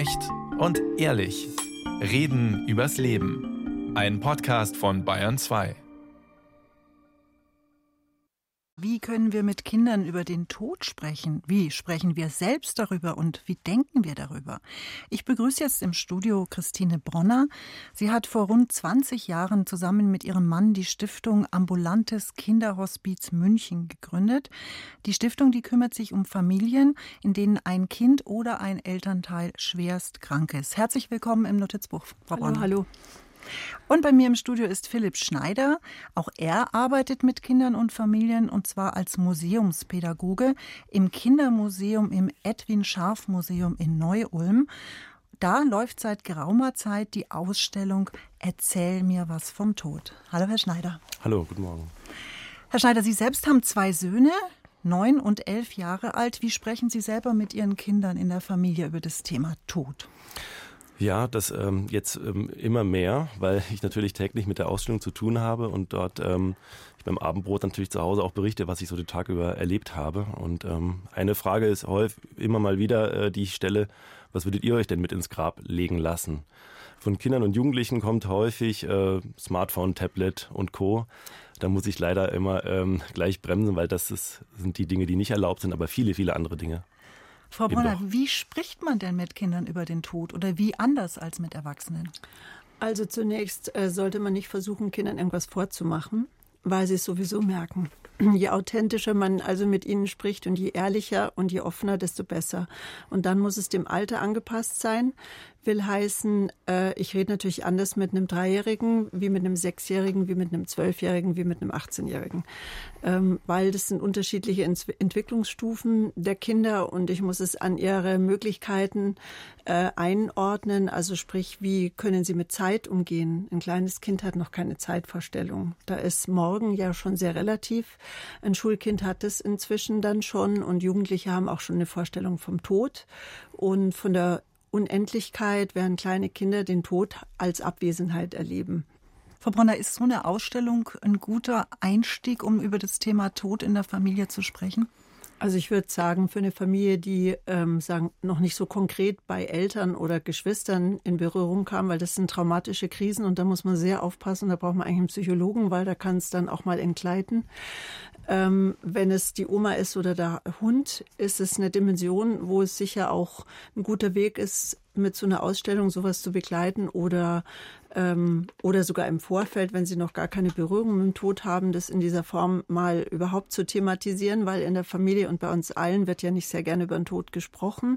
Echt und ehrlich. Reden übers Leben. Ein Podcast von Bayern 2. Wie können wir mit Kindern über den Tod sprechen? Wie sprechen wir selbst darüber und wie denken wir darüber? Ich begrüße jetzt im Studio Christine Bronner. Sie hat vor rund 20 Jahren zusammen mit ihrem Mann die Stiftung Ambulantes Kinderhospiz München gegründet. Die Stiftung, die kümmert sich um Familien, in denen ein Kind oder ein Elternteil schwerst krank ist. Herzlich willkommen im Notizbuch, Frau hallo, Bronner. Hallo. Und bei mir im Studio ist Philipp Schneider. Auch er arbeitet mit Kindern und Familien und zwar als Museumspädagoge im Kindermuseum im Edwin Scharf Museum in Neu-Ulm. Da läuft seit geraumer Zeit die Ausstellung Erzähl mir was vom Tod. Hallo, Herr Schneider. Hallo, guten Morgen. Herr Schneider, Sie selbst haben zwei Söhne, neun und elf Jahre alt. Wie sprechen Sie selber mit Ihren Kindern in der Familie über das Thema Tod? Ja, das ähm, jetzt ähm, immer mehr, weil ich natürlich täglich mit der Ausstellung zu tun habe und dort ähm, ich beim Abendbrot natürlich zu Hause auch berichte, was ich so den Tag über erlebt habe. Und ähm, eine Frage ist häufig immer mal wieder, äh, die ich stelle, was würdet ihr euch denn mit ins Grab legen lassen? Von Kindern und Jugendlichen kommt häufig äh, Smartphone, Tablet und Co. Da muss ich leider immer ähm, gleich bremsen, weil das ist, sind die Dinge, die nicht erlaubt sind, aber viele, viele andere Dinge. Frau Bronner, wie spricht man denn mit Kindern über den Tod oder wie anders als mit Erwachsenen? Also zunächst äh, sollte man nicht versuchen, Kindern irgendwas vorzumachen, weil sie es sowieso merken. Je authentischer man also mit ihnen spricht und je ehrlicher und je offener, desto besser. Und dann muss es dem Alter angepasst sein will heißen, äh, ich rede natürlich anders mit einem Dreijährigen, wie mit einem Sechsjährigen, wie mit einem Zwölfjährigen, wie mit einem Achtzehnjährigen. Ähm, weil das sind unterschiedliche Ent Entwicklungsstufen der Kinder und ich muss es an ihre Möglichkeiten äh, einordnen. Also sprich, wie können sie mit Zeit umgehen? Ein kleines Kind hat noch keine Zeitvorstellung. Da ist morgen ja schon sehr relativ. Ein Schulkind hat es inzwischen dann schon und Jugendliche haben auch schon eine Vorstellung vom Tod und von der Unendlichkeit, während kleine Kinder den Tod als Abwesenheit erleben. Frau Bronner, ist so eine Ausstellung ein guter Einstieg, um über das Thema Tod in der Familie zu sprechen? Also ich würde sagen, für eine Familie, die ähm, sagen, noch nicht so konkret bei Eltern oder Geschwistern in Berührung kam, weil das sind traumatische Krisen und da muss man sehr aufpassen, da braucht man eigentlich einen Psychologen, weil da kann es dann auch mal entgleiten. Ähm, wenn es die Oma ist oder der Hund, ist es eine Dimension, wo es sicher auch ein guter Weg ist, mit so einer Ausstellung sowas zu begleiten oder ähm, oder sogar im Vorfeld, wenn sie noch gar keine Berührung mit dem Tod haben, das in dieser Form mal überhaupt zu thematisieren, weil in der Familie und bei uns allen wird ja nicht sehr gerne über den Tod gesprochen,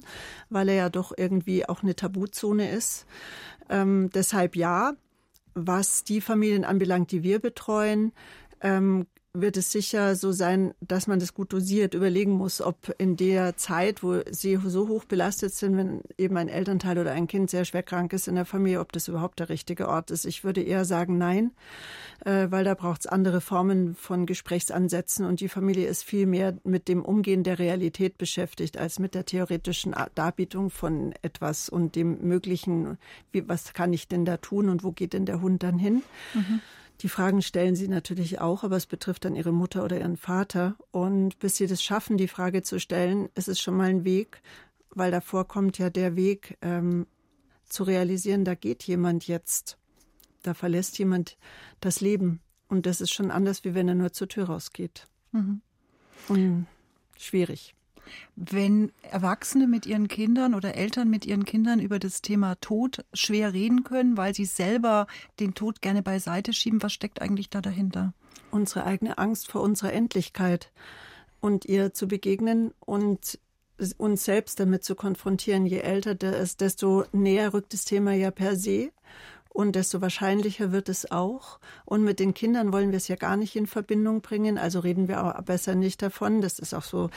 weil er ja doch irgendwie auch eine Tabuzone ist. Ähm, deshalb ja, was die Familien anbelangt, die wir betreuen, ähm, wird es sicher so sein, dass man das gut dosiert überlegen muss, ob in der Zeit, wo sie so hoch belastet sind, wenn eben ein Elternteil oder ein Kind sehr schwer krank ist in der Familie, ob das überhaupt der richtige Ort ist. Ich würde eher sagen nein, äh, weil da braucht es andere Formen von Gesprächsansätzen und die Familie ist viel mehr mit dem Umgehen der Realität beschäftigt als mit der theoretischen Darbietung von etwas und dem möglichen, wie, was kann ich denn da tun und wo geht denn der Hund dann hin. Mhm. Die Fragen stellen sie natürlich auch, aber es betrifft dann ihre Mutter oder ihren Vater. Und bis sie das schaffen, die Frage zu stellen, ist es schon mal ein Weg, weil davor kommt ja der Weg ähm, zu realisieren, da geht jemand jetzt, da verlässt jemand das Leben. Und das ist schon anders, wie wenn er nur zur Tür rausgeht. Mhm. Und schwierig. Wenn Erwachsene mit ihren Kindern oder Eltern mit ihren Kindern über das Thema Tod schwer reden können, weil sie selber den Tod gerne beiseite schieben, was steckt eigentlich da dahinter? Unsere eigene Angst vor unserer Endlichkeit und ihr zu begegnen und uns selbst damit zu konfrontieren. Je älter der ist, desto näher rückt das Thema ja per se und desto wahrscheinlicher wird es auch. Und mit den Kindern wollen wir es ja gar nicht in Verbindung bringen, also reden wir auch besser nicht davon. Das ist auch so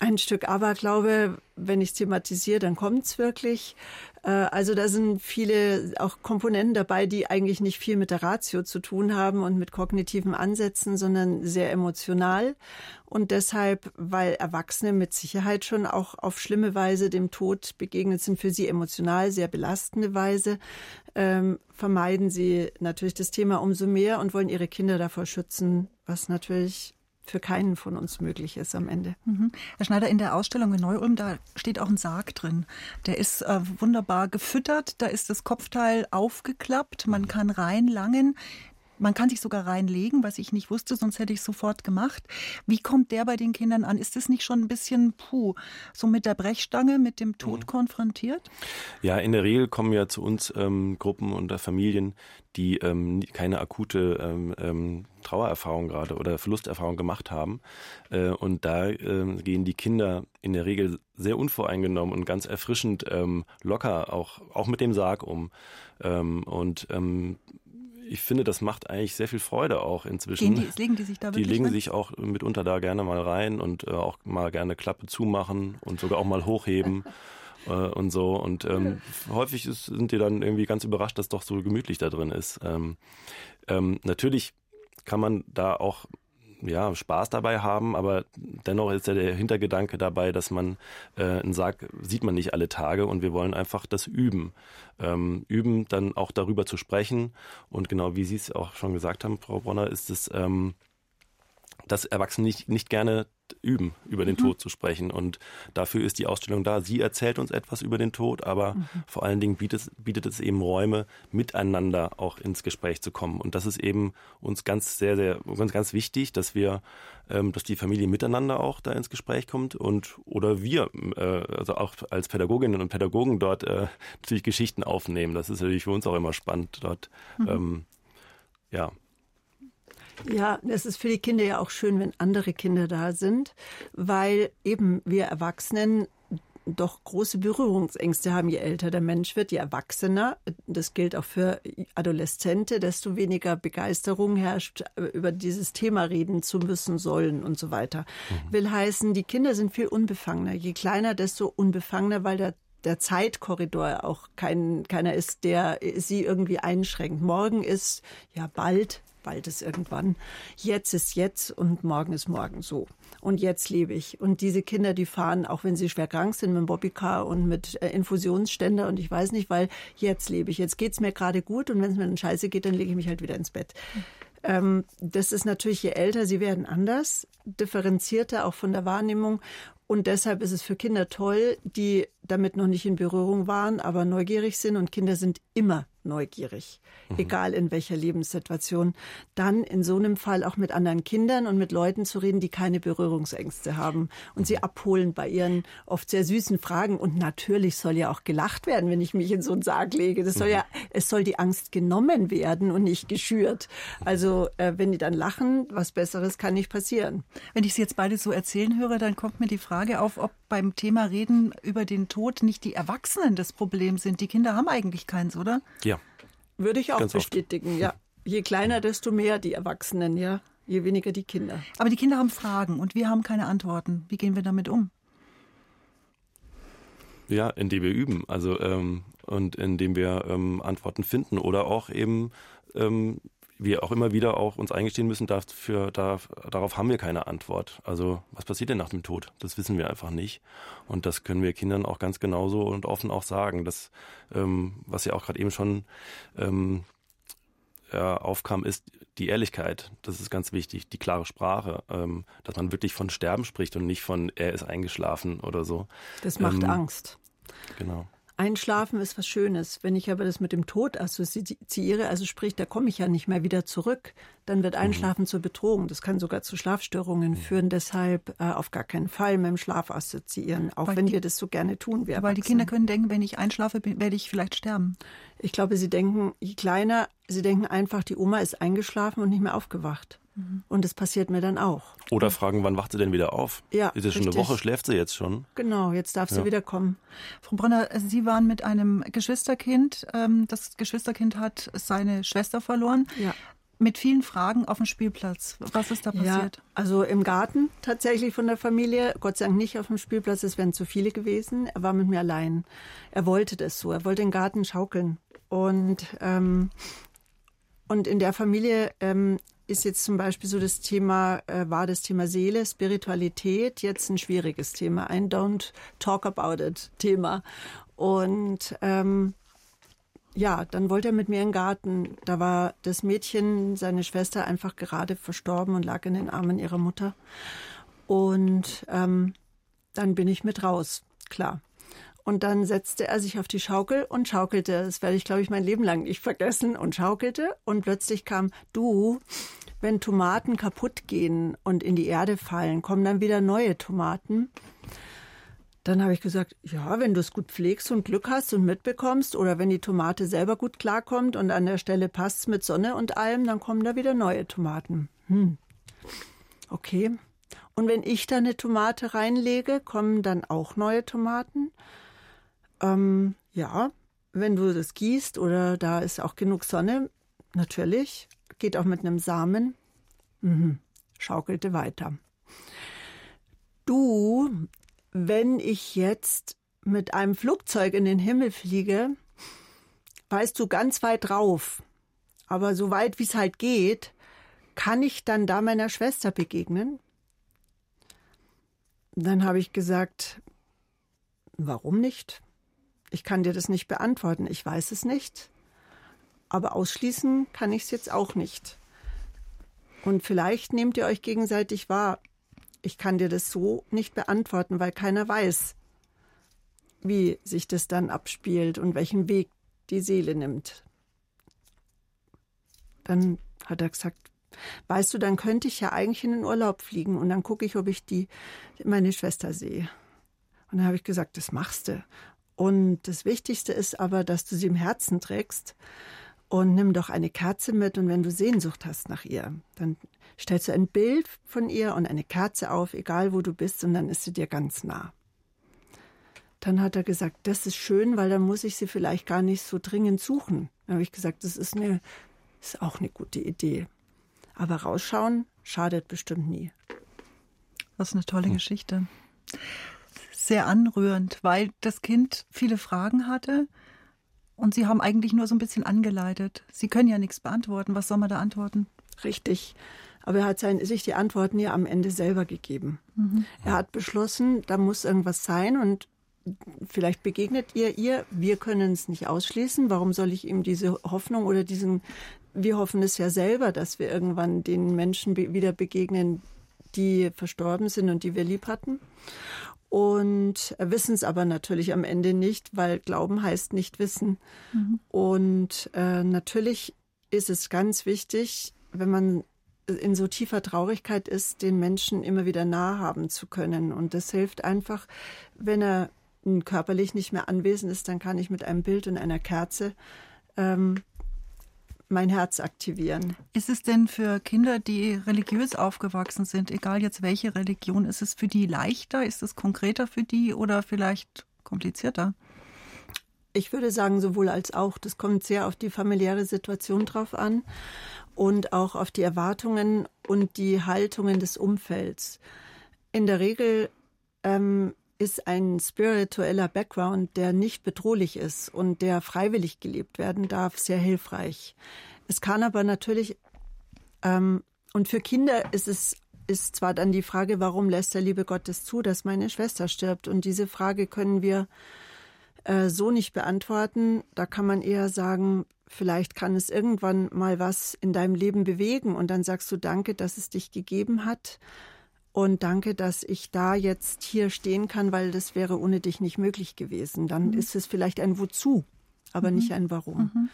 ein Stück Aberglaube, wenn ich thematisiere, dann kommt es wirklich. Äh, also da sind viele auch Komponenten dabei, die eigentlich nicht viel mit der Ratio zu tun haben und mit kognitiven Ansätzen, sondern sehr emotional. Und deshalb, weil Erwachsene mit Sicherheit schon auch auf schlimme Weise dem Tod begegnet sind, für sie emotional sehr belastende Weise, ähm, vermeiden sie natürlich das Thema umso mehr und wollen ihre Kinder davor schützen, was natürlich für keinen von uns möglich ist am Ende. Mhm. Herr Schneider, in der Ausstellung in Neu-Ulm, da steht auch ein Sarg drin. Der ist äh, wunderbar gefüttert, da ist das Kopfteil aufgeklappt, man kann reinlangen. Man kann sich sogar reinlegen, was ich nicht wusste, sonst hätte ich es sofort gemacht. Wie kommt der bei den Kindern an? Ist das nicht schon ein bisschen, puh, so mit der Brechstange, mit dem Tod mhm. konfrontiert? Ja, in der Regel kommen ja zu uns ähm, Gruppen und Familien, die ähm, keine akute ähm, ähm, Trauererfahrung gerade oder Verlusterfahrung gemacht haben. Äh, und da äh, gehen die Kinder in der Regel sehr unvoreingenommen und ganz erfrischend ähm, locker auch, auch mit dem Sarg um. Ähm, und ähm, ich finde, das macht eigentlich sehr viel Freude auch inzwischen. Die, legen die sich da wirklich Die legen rein? sich auch mitunter da gerne mal rein und äh, auch mal gerne Klappe zumachen und sogar auch mal hochheben. äh, und so. Und ähm, häufig ist, sind die dann irgendwie ganz überrascht, dass doch so gemütlich da drin ist. Ähm, ähm, natürlich kann man da auch ja, Spaß dabei haben, aber dennoch ist ja der Hintergedanke dabei, dass man äh, einen Sarg sieht man nicht alle Tage und wir wollen einfach das üben. Ähm, üben, dann auch darüber zu sprechen. Und genau wie Sie es auch schon gesagt haben, Frau Bronner, ist es, ähm, dass Erwachsene nicht, nicht gerne üben, über den mhm. Tod zu sprechen. Und dafür ist die Ausstellung da. Sie erzählt uns etwas über den Tod, aber mhm. vor allen Dingen bietet, bietet es eben Räume, miteinander auch ins Gespräch zu kommen. Und das ist eben uns ganz sehr, sehr, ganz, ganz wichtig, dass wir, ähm, dass die Familie miteinander auch da ins Gespräch kommt und oder wir, äh, also auch als Pädagoginnen und Pädagogen dort äh, natürlich Geschichten aufnehmen. Das ist natürlich für uns auch immer spannend, dort mhm. ähm, ja, ja, es ist für die Kinder ja auch schön, wenn andere Kinder da sind, weil eben wir Erwachsenen doch große Berührungsängste haben, je älter der Mensch wird, je erwachsener. Das gilt auch für Adoleszente, desto weniger Begeisterung herrscht, über dieses Thema reden zu müssen, sollen und so weiter. Mhm. Will heißen, die Kinder sind viel unbefangener. Je kleiner, desto unbefangener, weil der der Zeitkorridor auch kein, keiner ist, der sie irgendwie einschränkt. Morgen ist ja bald, bald ist irgendwann. Jetzt ist jetzt und morgen ist morgen so. Und jetzt lebe ich. Und diese Kinder, die fahren, auch wenn sie schwer krank sind, mit dem Bobbycar und mit äh, Infusionsständer und ich weiß nicht, weil jetzt lebe ich. Jetzt geht's mir gerade gut und wenn es mir dann scheiße geht, dann lege ich mich halt wieder ins Bett. Ähm, das ist natürlich, je älter sie werden, anders, differenzierter auch von der Wahrnehmung. Und deshalb ist es für Kinder toll, die damit noch nicht in Berührung waren, aber neugierig sind. Und Kinder sind immer neugierig, mhm. egal in welcher Lebenssituation, dann in so einem Fall auch mit anderen Kindern und mit Leuten zu reden, die keine Berührungsängste haben und mhm. sie abholen bei ihren oft sehr süßen Fragen. Und natürlich soll ja auch gelacht werden, wenn ich mich in so einen Sarg lege. Das soll mhm. ja, es soll die Angst genommen werden und nicht geschürt. Also äh, wenn die dann lachen, was Besseres kann nicht passieren. Wenn ich Sie jetzt beide so erzählen höre, dann kommt mir die Frage auf, ob beim Thema Reden über den Tod nicht die Erwachsenen das Problem sind. Die Kinder haben eigentlich keins, oder? Ja. Würde ich auch Ganz bestätigen, oft. ja. Je kleiner, desto mehr die Erwachsenen, ja. Je weniger die Kinder. Aber die Kinder haben Fragen und wir haben keine Antworten. Wie gehen wir damit um? Ja, indem wir üben. Also ähm, und indem wir ähm, Antworten finden oder auch eben ähm, wir auch immer wieder auch uns eingestehen müssen, dafür, da, darauf haben wir keine Antwort. Also was passiert denn nach dem Tod? Das wissen wir einfach nicht. Und das können wir Kindern auch ganz genauso und offen auch sagen. Das, ähm, was ja auch gerade eben schon ähm, ja, aufkam, ist die Ehrlichkeit. Das ist ganz wichtig, die klare Sprache, ähm, dass man wirklich von Sterben spricht und nicht von er ist eingeschlafen oder so. Das macht ähm, Angst. Genau. Einschlafen ist was Schönes. Wenn ich aber das mit dem Tod assoziiere, also sprich, da komme ich ja nicht mehr wieder zurück, dann wird mhm. Einschlafen mhm. zur Bedrohung. Das kann sogar zu Schlafstörungen mhm. führen. Deshalb äh, auf gar keinen Fall mit dem Schlaf assoziieren, auch weil wenn die, wir das so gerne tun. Wir weil die Kinder können denken, wenn ich einschlafe, werde ich vielleicht sterben. Ich glaube, sie denken, je kleiner, sie denken einfach, die Oma ist eingeschlafen und nicht mehr aufgewacht. Mhm. Und das passiert mir dann auch. Oder fragen, wann wacht sie denn wieder auf? Ja. Ist es schon eine Woche? Schläft sie jetzt schon? Genau, jetzt darf sie ja. wieder kommen. Frau Bronner, Sie waren mit einem Geschwisterkind. Ähm, das Geschwisterkind hat seine Schwester verloren. Ja. Mit vielen Fragen auf dem Spielplatz. Was ist da passiert? Ja, also im Garten tatsächlich von der Familie. Gott sei Dank nicht auf dem Spielplatz, es wären zu viele gewesen. Er war mit mir allein. Er wollte das so. Er wollte den Garten schaukeln. Und, ähm, und in der Familie ähm, ist jetzt zum Beispiel so das Thema, äh, war das Thema Seele, Spiritualität jetzt ein schwieriges Thema, ein Don't Talk About It Thema. Und ähm, ja, dann wollte er mit mir in den Garten. Da war das Mädchen, seine Schwester, einfach gerade verstorben und lag in den Armen ihrer Mutter. Und ähm, dann bin ich mit raus, klar. Und dann setzte er sich auf die Schaukel und schaukelte. Das werde ich, glaube ich, mein Leben lang nicht vergessen. Und schaukelte. Und plötzlich kam, du, wenn Tomaten kaputt gehen und in die Erde fallen, kommen dann wieder neue Tomaten. Dann habe ich gesagt, ja, wenn du es gut pflegst und Glück hast und mitbekommst oder wenn die Tomate selber gut klarkommt und an der Stelle passt mit Sonne und allem, dann kommen da wieder neue Tomaten. Hm. Okay. Und wenn ich da eine Tomate reinlege, kommen dann auch neue Tomaten? Ähm, ja, wenn du das gießt oder da ist auch genug Sonne, natürlich. Geht auch mit einem Samen. Mhm. Schaukelte weiter. Du wenn ich jetzt mit einem Flugzeug in den Himmel fliege, weißt du ganz weit drauf, aber so weit wie es halt geht, kann ich dann da meiner Schwester begegnen? Dann habe ich gesagt, warum nicht? Ich kann dir das nicht beantworten, ich weiß es nicht. Aber ausschließen kann ich es jetzt auch nicht. Und vielleicht nehmt ihr euch gegenseitig wahr. Ich kann dir das so nicht beantworten, weil keiner weiß, wie sich das dann abspielt und welchen Weg die Seele nimmt. Dann hat er gesagt, weißt du, dann könnte ich ja eigentlich in den Urlaub fliegen und dann gucke ich, ob ich die meine Schwester sehe. Und dann habe ich gesagt, das machst du. Und das Wichtigste ist aber, dass du sie im Herzen trägst und nimm doch eine Kerze mit und wenn du Sehnsucht hast nach ihr, dann stellst du ein Bild von ihr und eine Kerze auf, egal wo du bist, und dann ist sie dir ganz nah. Dann hat er gesagt, das ist schön, weil dann muss ich sie vielleicht gar nicht so dringend suchen. Dann habe ich gesagt, das ist, eine, ist auch eine gute Idee. Aber rausschauen schadet bestimmt nie. Was eine tolle Geschichte. Sehr anrührend, weil das Kind viele Fragen hatte und Sie haben eigentlich nur so ein bisschen angeleitet. Sie können ja nichts beantworten. Was soll man da antworten? Richtig. Aber er hat sein, sich die Antworten ja am Ende selber gegeben. Mhm. Er hat beschlossen, da muss irgendwas sein und vielleicht begegnet ihr ihr. Wir können es nicht ausschließen. Warum soll ich ihm diese Hoffnung oder diesen, wir hoffen es ja selber, dass wir irgendwann den Menschen wieder begegnen, die verstorben sind und die wir lieb hatten und wissen es aber natürlich am Ende nicht, weil Glauben heißt nicht wissen. Mhm. Und äh, natürlich ist es ganz wichtig, wenn man in so tiefer Traurigkeit ist, den Menschen immer wieder nahe haben zu können. Und das hilft einfach, wenn er körperlich nicht mehr anwesend ist, dann kann ich mit einem Bild und einer Kerze ähm, mein Herz aktivieren. Ist es denn für Kinder, die religiös aufgewachsen sind, egal jetzt welche Religion, ist es für die leichter? Ist es konkreter für die oder vielleicht komplizierter? Ich würde sagen, sowohl als auch. Das kommt sehr auf die familiäre Situation drauf an und auch auf die Erwartungen und die Haltungen des Umfelds. In der Regel ähm, ist ein spiritueller Background, der nicht bedrohlich ist und der freiwillig gelebt werden darf, sehr hilfreich. Es kann aber natürlich, ähm, und für Kinder ist es ist zwar dann die Frage, warum lässt der liebe Gott es zu, dass meine Schwester stirbt? Und diese Frage können wir äh, so nicht beantworten. Da kann man eher sagen, vielleicht kann es irgendwann mal was in deinem Leben bewegen und dann sagst du Danke, dass es dich gegeben hat. Und danke, dass ich da jetzt hier stehen kann, weil das wäre ohne dich nicht möglich gewesen. Dann mhm. ist es vielleicht ein Wozu, aber mhm. nicht ein Warum. Mhm.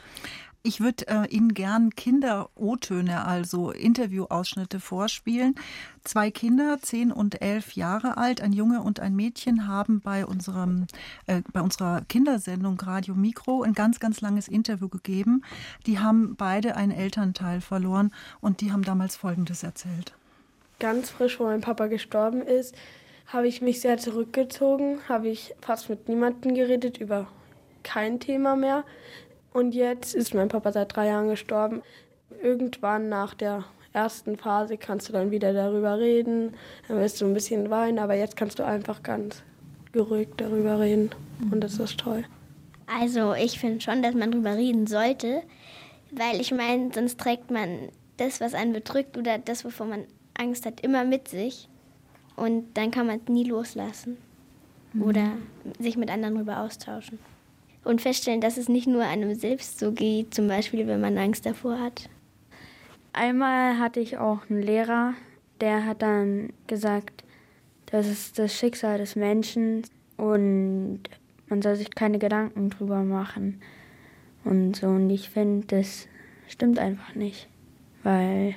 Ich würde äh, Ihnen gern Kinder-O-Töne, also Interviewausschnitte vorspielen. Zwei Kinder, zehn und elf Jahre alt, ein Junge und ein Mädchen, haben bei unserem, äh, bei unserer Kindersendung Radio Mikro ein ganz, ganz langes Interview gegeben. Die haben beide einen Elternteil verloren und die haben damals Folgendes erzählt ganz frisch, wo mein Papa gestorben ist, habe ich mich sehr zurückgezogen, habe ich fast mit niemandem geredet, über kein Thema mehr. Und jetzt ist mein Papa seit drei Jahren gestorben. Irgendwann nach der ersten Phase kannst du dann wieder darüber reden, dann wirst du ein bisschen weinen, aber jetzt kannst du einfach ganz geruhigt darüber reden und das ist toll. Also ich finde schon, dass man darüber reden sollte, weil ich meine, sonst trägt man das, was einen bedrückt oder das, wovon man Angst hat, immer mit sich. Und dann kann man es nie loslassen. Mhm. Oder sich mit anderen darüber austauschen. und feststellen, dass es nicht nur einem selbst so geht, zum Beispiel wenn man Angst davor hat. Einmal hatte ich auch einen Lehrer, der hat dann gesagt, das ist das Schicksal des Menschen und man soll sich keine Gedanken drüber machen und so. Und ich finde, das stimmt einfach nicht, weil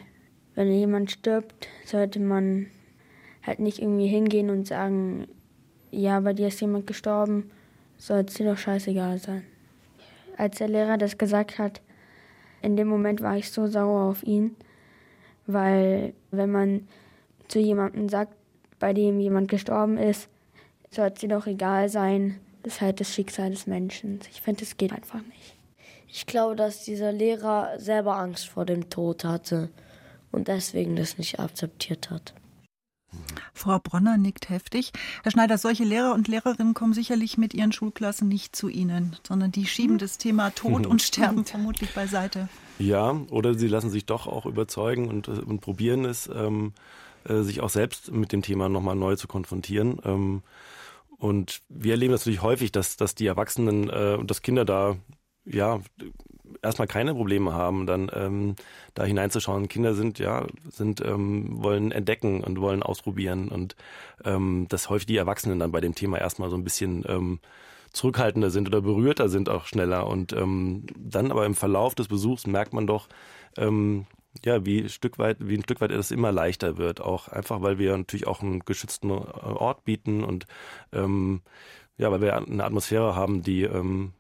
wenn jemand stirbt, sollte man halt nicht irgendwie hingehen und sagen, ja, bei dir ist jemand gestorben, soll es dir doch scheißegal sein. Als der Lehrer das gesagt hat, in dem Moment war ich so sauer auf ihn, weil wenn man zu jemandem sagt, bei dem jemand gestorben ist, soll es dir doch egal sein. Das ist halt das Schicksal des Menschen. Ich finde, das geht einfach nicht. Ich glaube, dass dieser Lehrer selber Angst vor dem Tod hatte und deswegen das nicht akzeptiert hat. Frau Bronner nickt heftig. Herr Schneider, solche Lehrer und Lehrerinnen kommen sicherlich mit ihren Schulklassen nicht zu Ihnen, sondern die schieben das Thema Tod und Sterben vermutlich beiseite. Ja, oder sie lassen sich doch auch überzeugen und, und probieren es, ähm, äh, sich auch selbst mit dem Thema nochmal neu zu konfrontieren. Ähm, und wir erleben das natürlich häufig, dass, dass die Erwachsenen äh, und dass Kinder da ja erstmal keine Probleme haben, dann ähm, da hineinzuschauen. Kinder sind ja sind ähm, wollen entdecken und wollen ausprobieren und ähm, dass häufig die Erwachsenen dann bei dem Thema erstmal so ein bisschen ähm, zurückhaltender sind oder berührter sind auch schneller und ähm, dann aber im Verlauf des Besuchs merkt man doch ähm, ja, wie ein Stück weit, wie ein Stück weit es immer leichter wird, auch einfach, weil wir natürlich auch einen geschützten Ort bieten und ähm, ja, weil wir eine Atmosphäre haben, die ähm,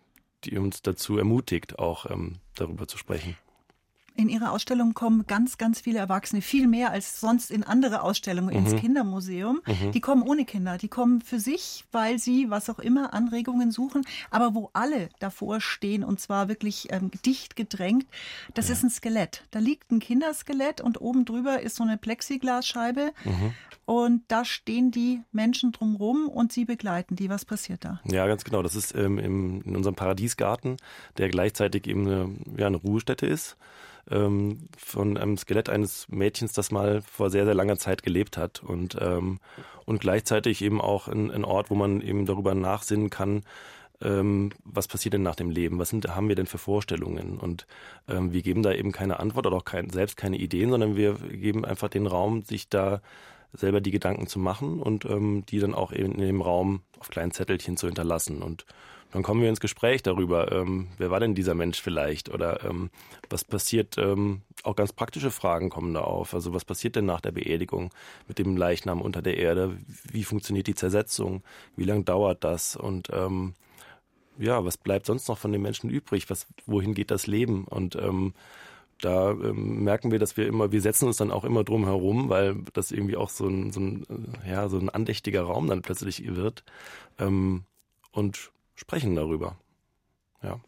die uns dazu ermutigt, auch ähm, darüber zu sprechen. In Ihre Ausstellung kommen ganz, ganz viele Erwachsene, viel mehr als sonst in andere Ausstellungen mhm. ins Kindermuseum. Mhm. Die kommen ohne Kinder, die kommen für sich, weil sie, was auch immer, Anregungen suchen, aber wo alle davor stehen und zwar wirklich ähm, dicht gedrängt, das ja. ist ein Skelett. Da liegt ein Kinderskelett und oben drüber ist so eine Plexiglasscheibe mhm. und da stehen die Menschen drumherum und sie begleiten die. Was passiert da? Ja, ganz genau. Das ist ähm, im, in unserem Paradiesgarten, der gleichzeitig eben eine, ja, eine Ruhestätte ist ähm, von einem Skelett eines Mädchens, das mal vor sehr, sehr langer Zeit gelebt hat und, ähm, und gleichzeitig eben auch ein, ein Ort, wo man eben darüber nachsinnen kann, ähm, was passiert denn nach dem Leben? Was sind, haben wir denn für Vorstellungen? Und ähm, wir geben da eben keine Antwort oder auch kein, selbst keine Ideen, sondern wir geben einfach den Raum, sich da selber die Gedanken zu machen und ähm, die dann auch eben in dem Raum auf kleinen Zettelchen zu hinterlassen. Und dann kommen wir ins Gespräch darüber, ähm, wer war denn dieser Mensch vielleicht oder ähm, was passiert, ähm, auch ganz praktische Fragen kommen da auf. Also was passiert denn nach der Beerdigung mit dem Leichnam unter der Erde? Wie funktioniert die Zersetzung? Wie lange dauert das? Und ähm, ja, was bleibt sonst noch von den Menschen übrig? Was, wohin geht das Leben? Und ähm, da ähm, merken wir, dass wir immer, wir setzen uns dann auch immer drum herum, weil das irgendwie auch so ein, so ein, äh, ja, so ein andächtiger Raum dann plötzlich wird. Ähm, und sprechen darüber. Ja.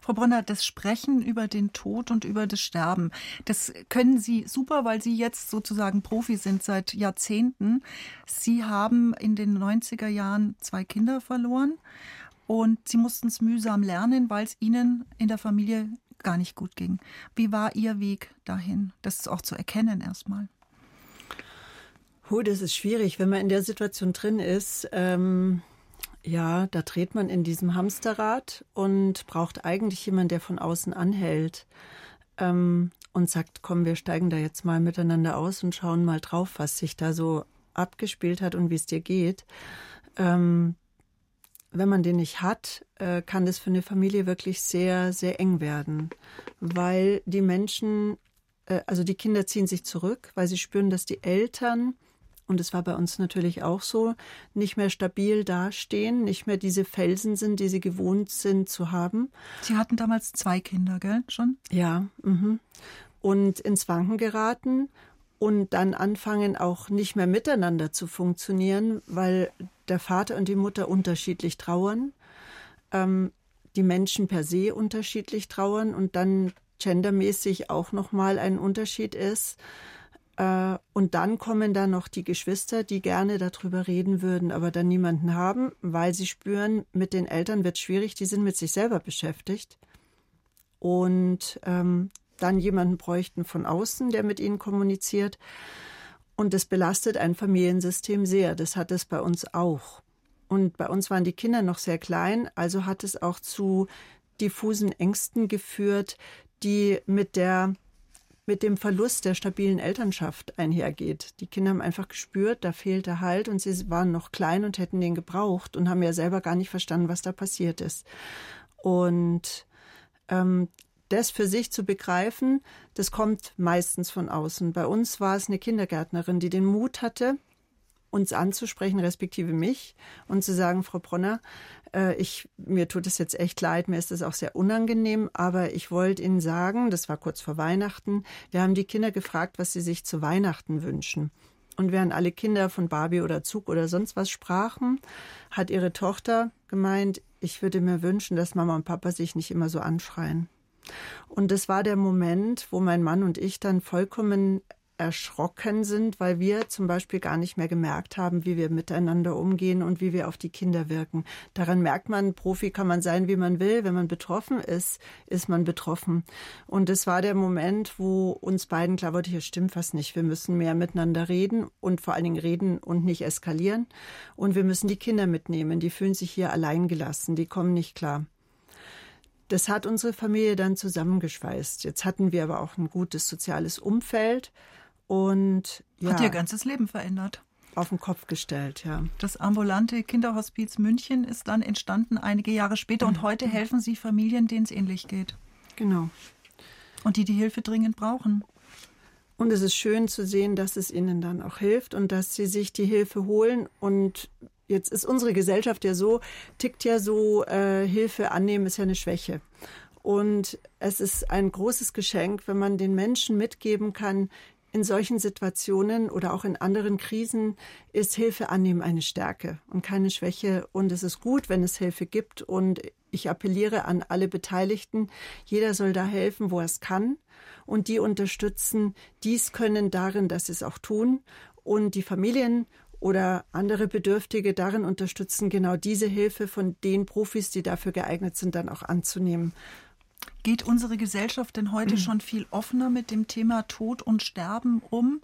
Frau Bronner, das Sprechen über den Tod und über das Sterben, das können Sie super, weil Sie jetzt sozusagen Profi sind seit Jahrzehnten. Sie haben in den 90er Jahren zwei Kinder verloren und Sie mussten es mühsam lernen, weil es Ihnen in der Familie gar nicht gut ging. Wie war Ihr Weg dahin, das auch zu erkennen erstmal? Oh, das ist schwierig, wenn man in der Situation drin ist. Ähm ja, da dreht man in diesem Hamsterrad und braucht eigentlich jemanden, der von außen anhält ähm, und sagt, komm, wir steigen da jetzt mal miteinander aus und schauen mal drauf, was sich da so abgespielt hat und wie es dir geht. Ähm, wenn man den nicht hat, äh, kann das für eine Familie wirklich sehr, sehr eng werden, weil die Menschen, äh, also die Kinder ziehen sich zurück, weil sie spüren, dass die Eltern und es war bei uns natürlich auch so, nicht mehr stabil dastehen, nicht mehr diese Felsen sind, die sie gewohnt sind zu haben. Sie hatten damals zwei Kinder, gell, schon? Ja. Mhm. Und ins Wanken geraten und dann anfangen auch nicht mehr miteinander zu funktionieren, weil der Vater und die Mutter unterschiedlich trauern, ähm, die Menschen per se unterschiedlich trauern und dann gendermäßig auch nochmal ein Unterschied ist. Äh, und dann kommen da noch die Geschwister, die gerne darüber reden würden, aber dann niemanden haben, weil sie spüren, mit den Eltern wird schwierig, die sind mit sich selber beschäftigt. Und ähm, dann jemanden bräuchten von außen, der mit ihnen kommuniziert. Und das belastet ein Familiensystem sehr. Das hat es bei uns auch. Und bei uns waren die Kinder noch sehr klein, also hat es auch zu diffusen Ängsten geführt, die mit der mit dem Verlust der stabilen Elternschaft einhergeht. Die Kinder haben einfach gespürt, da fehlte Halt und sie waren noch klein und hätten den gebraucht und haben ja selber gar nicht verstanden, was da passiert ist. Und ähm, das für sich zu begreifen, das kommt meistens von außen. Bei uns war es eine Kindergärtnerin, die den Mut hatte, uns anzusprechen, respektive mich, und zu sagen, Frau Bronner, ich, mir tut es jetzt echt leid, mir ist es auch sehr unangenehm, aber ich wollte Ihnen sagen, das war kurz vor Weihnachten, wir haben die Kinder gefragt, was sie sich zu Weihnachten wünschen. Und während alle Kinder von Barbie oder Zug oder sonst was sprachen, hat ihre Tochter gemeint, ich würde mir wünschen, dass Mama und Papa sich nicht immer so anschreien. Und das war der Moment, wo mein Mann und ich dann vollkommen erschrocken sind, weil wir zum Beispiel gar nicht mehr gemerkt haben, wie wir miteinander umgehen und wie wir auf die Kinder wirken. Daran merkt man, Profi kann man sein, wie man will. Wenn man betroffen ist, ist man betroffen. Und es war der Moment, wo uns beiden klar wurde, hier stimmt was nicht. Wir müssen mehr miteinander reden und vor allen Dingen reden und nicht eskalieren. Und wir müssen die Kinder mitnehmen. Die fühlen sich hier allein gelassen. Die kommen nicht klar. Das hat unsere Familie dann zusammengeschweißt. Jetzt hatten wir aber auch ein gutes soziales Umfeld und ja, hat ihr ganzes Leben verändert. Auf den Kopf gestellt, ja. Das ambulante Kinderhospiz München ist dann entstanden einige Jahre später und heute helfen Sie Familien, denen es ähnlich geht. Genau. Und die die Hilfe dringend brauchen. Und es ist schön zu sehen, dass es ihnen dann auch hilft und dass sie sich die Hilfe holen und Jetzt ist unsere Gesellschaft ja so, tickt ja so, äh, Hilfe annehmen ist ja eine Schwäche. Und es ist ein großes Geschenk, wenn man den Menschen mitgeben kann, in solchen Situationen oder auch in anderen Krisen ist Hilfe annehmen eine Stärke und keine Schwäche. Und es ist gut, wenn es Hilfe gibt. Und ich appelliere an alle Beteiligten, jeder soll da helfen, wo er es kann. Und die unterstützen, dies können darin, dass sie es auch tun. Und die Familien oder andere Bedürftige darin unterstützen, genau diese Hilfe von den Profis, die dafür geeignet sind, dann auch anzunehmen. Geht unsere Gesellschaft denn heute schon viel offener mit dem Thema Tod und Sterben um,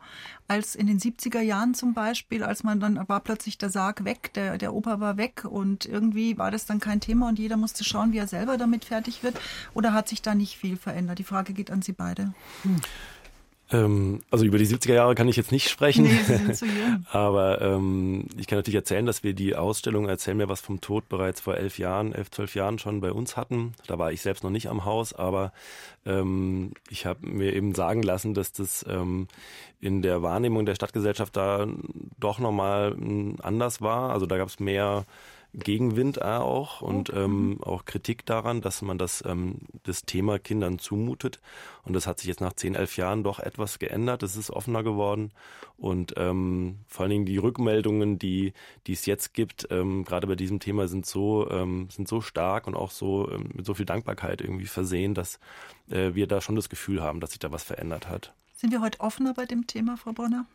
als in den 70er Jahren zum Beispiel, als man dann war plötzlich der Sarg weg, der, der Opa war weg und irgendwie war das dann kein Thema und jeder musste schauen, wie er selber damit fertig wird? Oder hat sich da nicht viel verändert? Die Frage geht an Sie beide. Hm. Ähm, also über die 70er Jahre kann ich jetzt nicht sprechen. Nee, zu jung. Aber ähm, ich kann natürlich erzählen, dass wir die Ausstellung Erzähl mir was vom Tod bereits vor elf Jahren, elf, zwölf Jahren schon bei uns hatten. Da war ich selbst noch nicht am Haus, aber ähm, ich habe mir eben sagen lassen, dass das ähm, in der Wahrnehmung der Stadtgesellschaft da doch nochmal hm, anders war. Also da gab es mehr Gegenwind auch und ähm, auch Kritik daran, dass man das, ähm, das Thema Kindern zumutet. Und das hat sich jetzt nach 10, 11 Jahren doch etwas geändert. Es ist offener geworden. Und ähm, vor allen Dingen die Rückmeldungen, die, die es jetzt gibt, ähm, gerade bei diesem Thema, sind so, ähm, sind so stark und auch so ähm, mit so viel Dankbarkeit irgendwie versehen, dass äh, wir da schon das Gefühl haben, dass sich da was verändert hat. Sind wir heute offener bei dem Thema, Frau Bronner?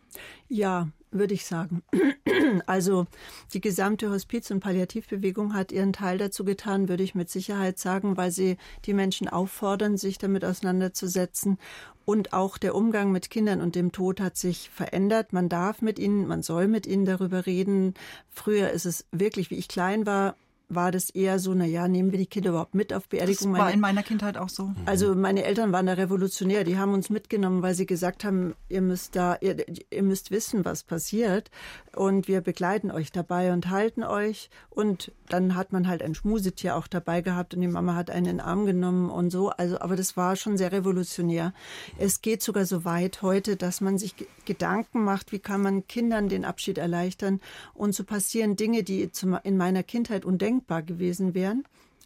Ja, würde ich sagen. Also die gesamte Hospiz- und Palliativbewegung hat ihren Teil dazu getan, würde ich mit Sicherheit sagen, weil sie die Menschen auffordern, sich damit auseinanderzusetzen. Und auch der Umgang mit Kindern und dem Tod hat sich verändert. Man darf mit ihnen, man soll mit ihnen darüber reden. Früher ist es wirklich, wie ich klein war, war das eher so, na ja, nehmen wir die Kinder überhaupt mit auf Beerdigung? Das war in meiner Kindheit auch so. Also meine Eltern waren da revolutionär. Die haben uns mitgenommen, weil sie gesagt haben, ihr müsst da, ihr, ihr müsst wissen, was passiert. Und wir begleiten euch dabei und halten euch. Und dann hat man halt ein Schmusetier auch dabei gehabt und die Mama hat einen in den Arm genommen und so. Also, aber das war schon sehr revolutionär. Es geht sogar so weit heute, dass man sich Gedanken macht, wie kann man Kindern den Abschied erleichtern. Und so passieren Dinge, die in meiner Kindheit undenkbar denkbar gewesen wären.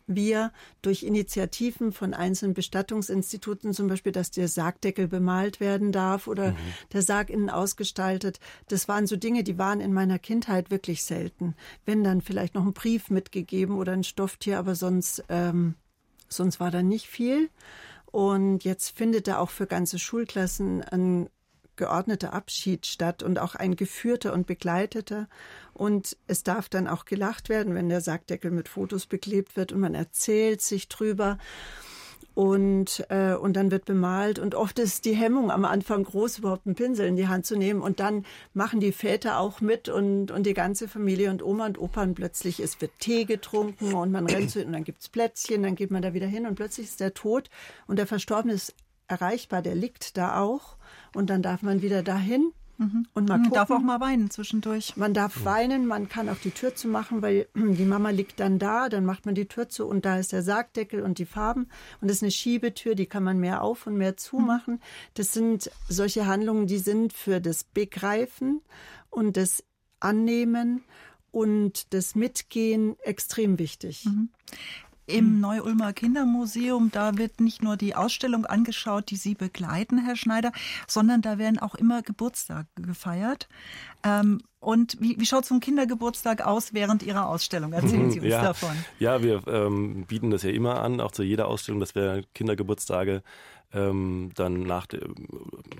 Wir durch Initiativen von einzelnen Bestattungsinstituten, zum Beispiel, dass der Sargdeckel bemalt werden darf oder mhm. der Sarg innen ausgestaltet, das waren so Dinge, die waren in meiner Kindheit wirklich selten. Wenn dann vielleicht noch ein Brief mitgegeben oder ein Stofftier, aber sonst, ähm, sonst war da nicht viel. Und jetzt findet da auch für ganze Schulklassen ein geordneter Abschied statt und auch ein geführter und begleiteter. Und es darf dann auch gelacht werden, wenn der Sargdeckel mit Fotos beklebt wird und man erzählt sich drüber. Und, äh, und dann wird bemalt. Und oft ist die Hemmung am Anfang groß, überhaupt einen Pinsel in die Hand zu nehmen. Und dann machen die Väter auch mit und, und die ganze Familie und Oma und Opa. Und plötzlich es wird Tee getrunken und man rennt zu, und dann gibt's Plätzchen, dann geht man da wieder hin und plötzlich ist der tot und der Verstorbene ist erreichbar, der liegt da auch. Und dann darf man wieder dahin Mhm. Und man darf auch mal weinen zwischendurch. Man darf weinen, man kann auch die Tür zu machen, weil die Mama liegt dann da, dann macht man die Tür zu und da ist der Sargdeckel und die Farben und das ist eine Schiebetür, die kann man mehr auf und mehr zumachen. Das sind solche Handlungen, die sind für das Begreifen und das Annehmen und das Mitgehen extrem wichtig. Mhm im hm. Neu-Ulmer Kindermuseum. Da wird nicht nur die Ausstellung angeschaut, die Sie begleiten, Herr Schneider, sondern da werden auch immer Geburtstage gefeiert. Ähm, und wie, wie schaut so ein Kindergeburtstag aus während Ihrer Ausstellung? Erzählen Sie uns ja, davon. Ja, wir ähm, bieten das ja immer an, auch zu jeder Ausstellung, dass wir Kindergeburtstage ähm, dann nach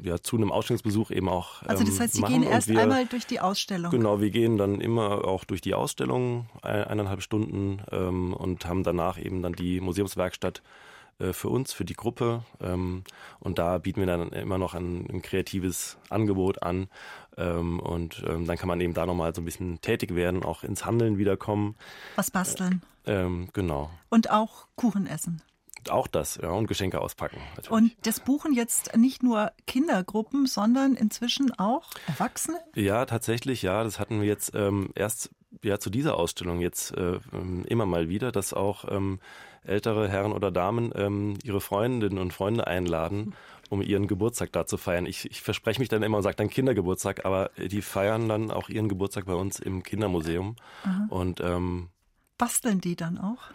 ja, zu einem Ausstellungsbesuch eben auch. Ähm, also das heißt, Sie machen. gehen erst wir, einmal durch die Ausstellung. Genau, wir gehen dann immer auch durch die Ausstellung eineinhalb Stunden ähm, und haben danach eben dann die Museumswerkstatt äh, für uns, für die Gruppe. Ähm, und da bieten wir dann immer noch ein, ein kreatives Angebot an. Ähm, und ähm, dann kann man eben da nochmal so ein bisschen tätig werden, auch ins Handeln wiederkommen. Was basteln. Ähm, genau. Und auch Kuchen essen. Auch das, ja, und Geschenke auspacken. Natürlich. Und das buchen jetzt nicht nur Kindergruppen, sondern inzwischen auch Erwachsene? Ja, tatsächlich, ja. Das hatten wir jetzt ähm, erst ja zu dieser Ausstellung jetzt äh, ähm, immer mal wieder, dass auch ähm, ältere Herren oder Damen ähm, ihre Freundinnen und Freunde einladen, um ihren Geburtstag da zu feiern. Ich, ich verspreche mich dann immer und sage dann Kindergeburtstag, aber die feiern dann auch ihren Geburtstag bei uns im Kindermuseum. Aha. Und ähm, basteln die dann auch?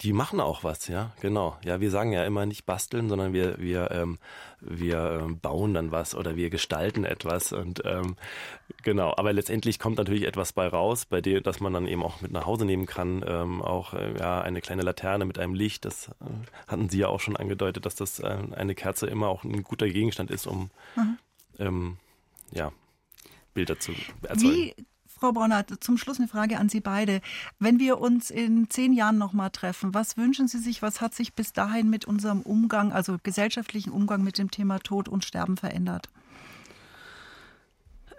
Die machen auch was, ja, genau. Ja, wir sagen ja immer nicht basteln, sondern wir wir ähm, wir ähm, bauen dann was oder wir gestalten etwas und ähm, genau. Aber letztendlich kommt natürlich etwas bei raus, bei dem, dass man dann eben auch mit nach Hause nehmen kann. Ähm, auch äh, ja eine kleine Laterne mit einem Licht. Das äh, hatten Sie ja auch schon angedeutet, dass das äh, eine Kerze immer auch ein guter Gegenstand ist, um mhm. ähm, ja Bilder zu erzeugen. Wie Frau Bronner, zum Schluss eine Frage an Sie beide. Wenn wir uns in zehn Jahren nochmal treffen, was wünschen Sie sich, was hat sich bis dahin mit unserem Umgang, also gesellschaftlichen Umgang mit dem Thema Tod und Sterben verändert?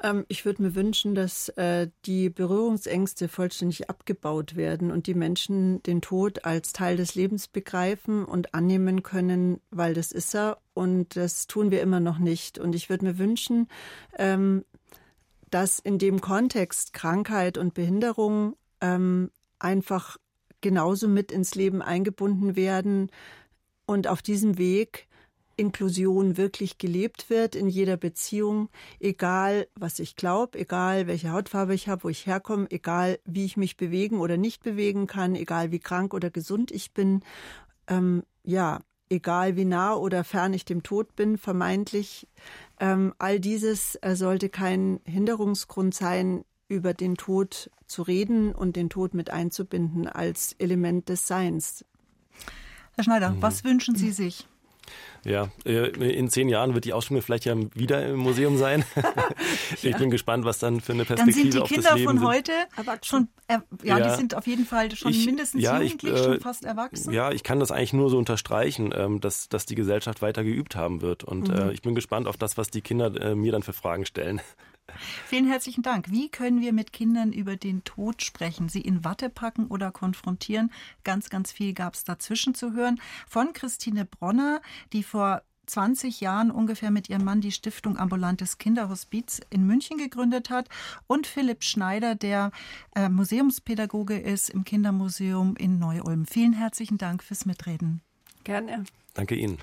Ähm, ich würde mir wünschen, dass äh, die Berührungsängste vollständig abgebaut werden und die Menschen den Tod als Teil des Lebens begreifen und annehmen können, weil das ist er und das tun wir immer noch nicht. Und ich würde mir wünschen, ähm, dass in dem Kontext Krankheit und Behinderung ähm, einfach genauso mit ins Leben eingebunden werden und auf diesem Weg Inklusion wirklich gelebt wird in jeder Beziehung, egal was ich glaube, egal welche Hautfarbe ich habe, wo ich herkomme, egal wie ich mich bewegen oder nicht bewegen kann, egal wie krank oder gesund ich bin. Ähm, ja, egal wie nah oder fern ich dem Tod bin, vermeintlich. Ähm, all dieses äh, sollte kein Hinderungsgrund sein, über den Tod zu reden und den Tod mit einzubinden als Element des Seins. Herr Schneider, mhm. was wünschen Sie sich? Ja, äh, in zehn Jahren wird die Ausstellung vielleicht ja wieder im Museum sein. ich ja. bin gespannt, was dann für eine Perspektive auf das Leben Dann sind die Kinder von heute schon, äh, ja, ja, die sind auf jeden Fall schon ich, mindestens ja, jugendlich, ich, äh, schon fast erwachsen. Ja, ich kann das eigentlich nur so unterstreichen, ähm, dass, dass die Gesellschaft weiter geübt haben wird. Und mhm. äh, ich bin gespannt auf das, was die Kinder äh, mir dann für Fragen stellen. Vielen herzlichen Dank. Wie können wir mit Kindern über den Tod sprechen? Sie in Watte packen oder konfrontieren? Ganz, ganz viel gab es dazwischen zu hören. Von Christine Bronner, die vor 20 Jahren ungefähr mit ihrem Mann die Stiftung Ambulantes Kinderhospiz in München gegründet hat und Philipp Schneider, der äh, Museumspädagoge ist im Kindermuseum in Neu-Ulm. Vielen herzlichen Dank fürs Mitreden. Gerne. Danke Ihnen.